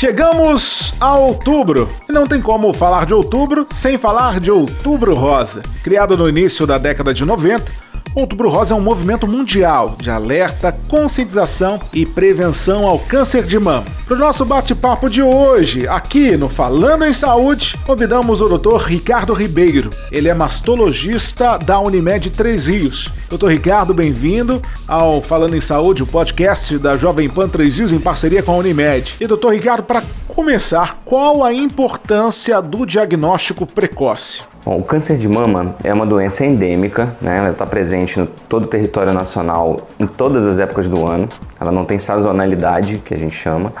Chegamos a outubro não tem como falar de outubro sem falar de Outubro Rosa. Criado no início da década de 90, Outubro Rosa é um movimento mundial de alerta, conscientização e prevenção ao câncer de mama. Para o nosso bate-papo de hoje, aqui no Falando em Saúde, convidamos o Dr. Ricardo Ribeiro. Ele é mastologista da Unimed Três Rios. Dr. Ricardo, bem-vindo ao Falando em Saúde, o podcast da Jovem Pan Três Rios em parceria com a Unimed. E, doutor Ricardo, para começar, qual a importância do diagnóstico precoce? Bom, o câncer de mama é uma doença endêmica, né? ela está presente em todo o território nacional em todas as épocas do ano, ela não tem sazonalidade, que a gente chama,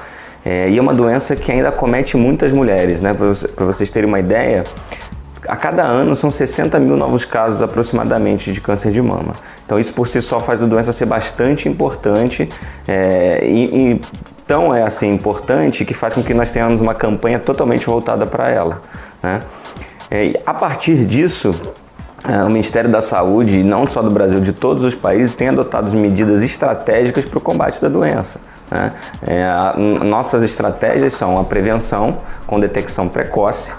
é, e é uma doença que ainda comete muitas mulheres. Né? Para vocês terem uma ideia, a cada ano são 60 mil novos casos aproximadamente de câncer de mama. Então isso por si só faz a doença ser bastante importante é, e, e tão é assim importante que faz com que nós tenhamos uma campanha totalmente voltada para ela. Né? É, a partir disso, é, o Ministério da Saúde, não só do Brasil, de todos os países, tem adotado medidas estratégicas para o combate da doença. Né? É, a, nossas estratégias são a prevenção com detecção precoce,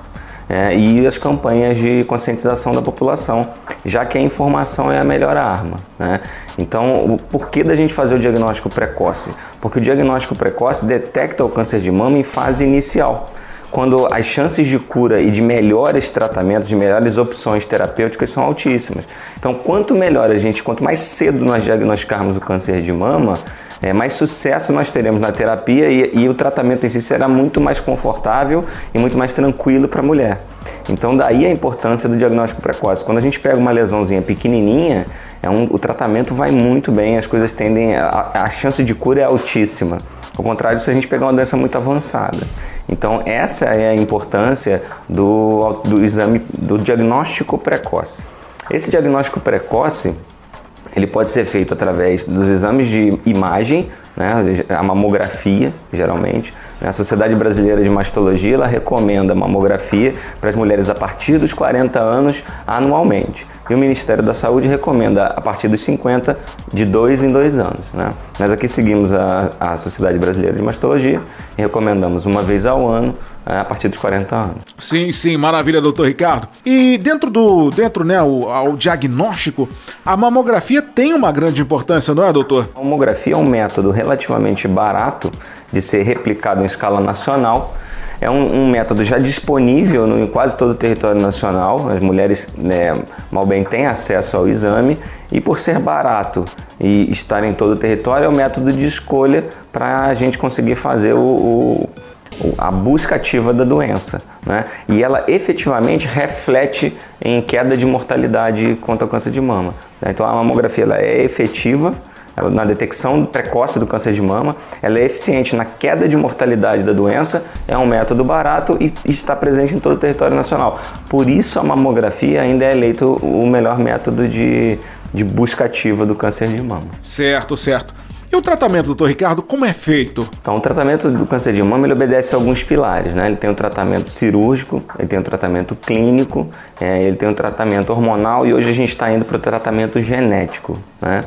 é, e as campanhas de conscientização da população, já que a informação é a melhor arma. Né? Então, o porquê da gente fazer o diagnóstico precoce? Porque o diagnóstico precoce detecta o câncer de mama em fase inicial quando as chances de cura e de melhores tratamentos, de melhores opções terapêuticas são altíssimas. Então, quanto melhor a gente, quanto mais cedo nós diagnosticarmos o câncer de mama, é, mais sucesso nós teremos na terapia e, e o tratamento em si será muito mais confortável e muito mais tranquilo para a mulher. Então, daí a importância do diagnóstico precoce. Quando a gente pega uma lesãozinha pequenininha, é um, o tratamento vai muito bem, as coisas tendem, a, a chance de cura é altíssima. Ao contrário se a gente pegar uma doença muito avançada. Então, essa é a importância do, do exame, do diagnóstico precoce. Esse diagnóstico precoce, ele pode ser feito através dos exames de imagem, né, a mamografia, geralmente. A Sociedade Brasileira de Mastologia ela recomenda mamografia para as mulheres a partir dos 40 anos anualmente. E o Ministério da Saúde recomenda a partir dos 50, de dois em dois anos. Né? Nós aqui seguimos a, a Sociedade Brasileira de Mastologia e recomendamos uma vez ao ano a partir dos 40 anos. Sim, sim, maravilha, doutor Ricardo. E dentro do, dentro, né, o, ao diagnóstico, a mamografia tem uma grande importância, não é, doutor? A mamografia é um método relativamente barato de ser replicado em escala nacional. É um, um, método já disponível no, em quase todo o território nacional. As mulheres, né, mal bem, têm acesso ao exame e, por ser barato e estar em todo o território, é o método de escolha para a gente conseguir fazer o, o a busca ativa da doença. Né? E ela efetivamente reflete em queda de mortalidade contra o câncer de mama. Né? Então a mamografia ela é efetiva na detecção precoce do câncer de mama, ela é eficiente na queda de mortalidade da doença, é um método barato e está presente em todo o território nacional. Por isso a mamografia ainda é eleito o melhor método de, de busca ativa do câncer de mama. Certo, certo. E o tratamento, doutor Ricardo, como é feito? Então, o tratamento do câncer de mama ele obedece a alguns pilares, né? Ele tem o tratamento cirúrgico, ele tem o tratamento clínico, é, ele tem o tratamento hormonal e hoje a gente está indo para o tratamento genético, né?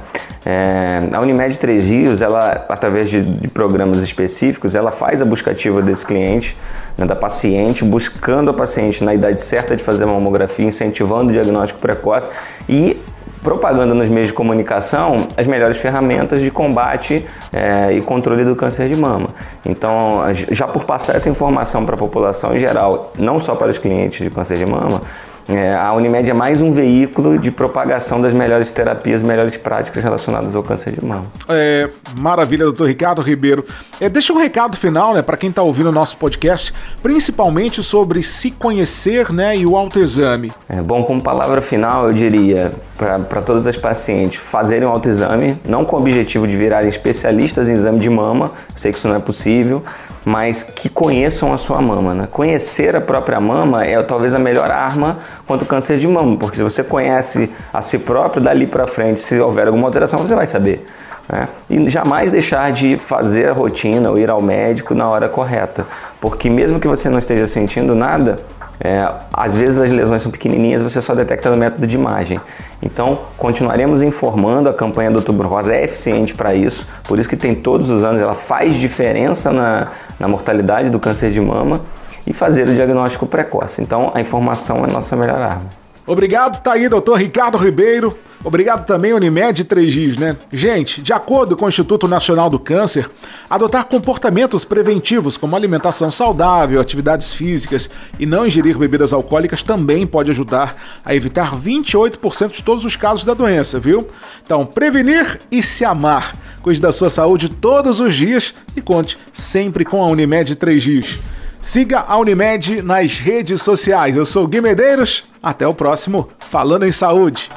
É, a Unimed Três Rios, ela, através de, de, programas específicos, ela faz a buscativa desse cliente, né, da paciente, buscando a paciente na idade certa de fazer a mamografia, incentivando o diagnóstico precoce e propagando nos meios de comunicação as melhores ferramentas de combate é, e controle do câncer de mama. Então, já por passar essa informação para a população em geral, não só para os clientes de câncer de mama, é, a Unimed é mais um veículo de propagação das melhores terapias, melhores práticas relacionadas ao câncer de mama. É, maravilha, doutor Ricardo Ribeiro. É, deixa um recado final né, para quem está ouvindo o nosso podcast, principalmente sobre se conhecer né, e o autoexame. É, bom, como palavra final, eu diria para todas as pacientes fazerem o autoexame, não com o objetivo de virarem especialistas em exame de mama, sei que isso não é possível, mas que conheçam a sua mama. Né? Conhecer a própria mama é talvez a melhor arma contra o câncer de mama, porque se você conhece a si próprio, dali para frente, se houver alguma alteração, você vai saber. Né? E jamais deixar de fazer a rotina ou ir ao médico na hora correta, porque mesmo que você não esteja sentindo nada, É, às vezes as lesões são pequenininhas, você só detecta no método de imagem. Então, continuaremos informando, a campanha do Outubro Rosa é eficiente para isso, por isso que tem todos os anos, ela faz diferença na, na mortalidade do câncer de mama e fazer o diagnóstico precoce. Então, a informação é nossa melhor arma. Obrigado, tá aí, doutor Ricardo Ribeiro. Obrigado também, Unimed 3Gs, né? Gente, de acordo com o Instituto Nacional do Câncer, adotar comportamentos preventivos como alimentação saudável, atividades físicas e não ingerir bebidas alcoólicas também pode ajudar a evitar 28% de todos os casos da doença, viu? Então, prevenir e se amar. Cuide da sua saúde todos os dias e conte sempre com a Unimed 3Gs. Siga a Unimed nas redes sociais. Eu sou o Gui Medeiros. Até o próximo Falando em Saúde.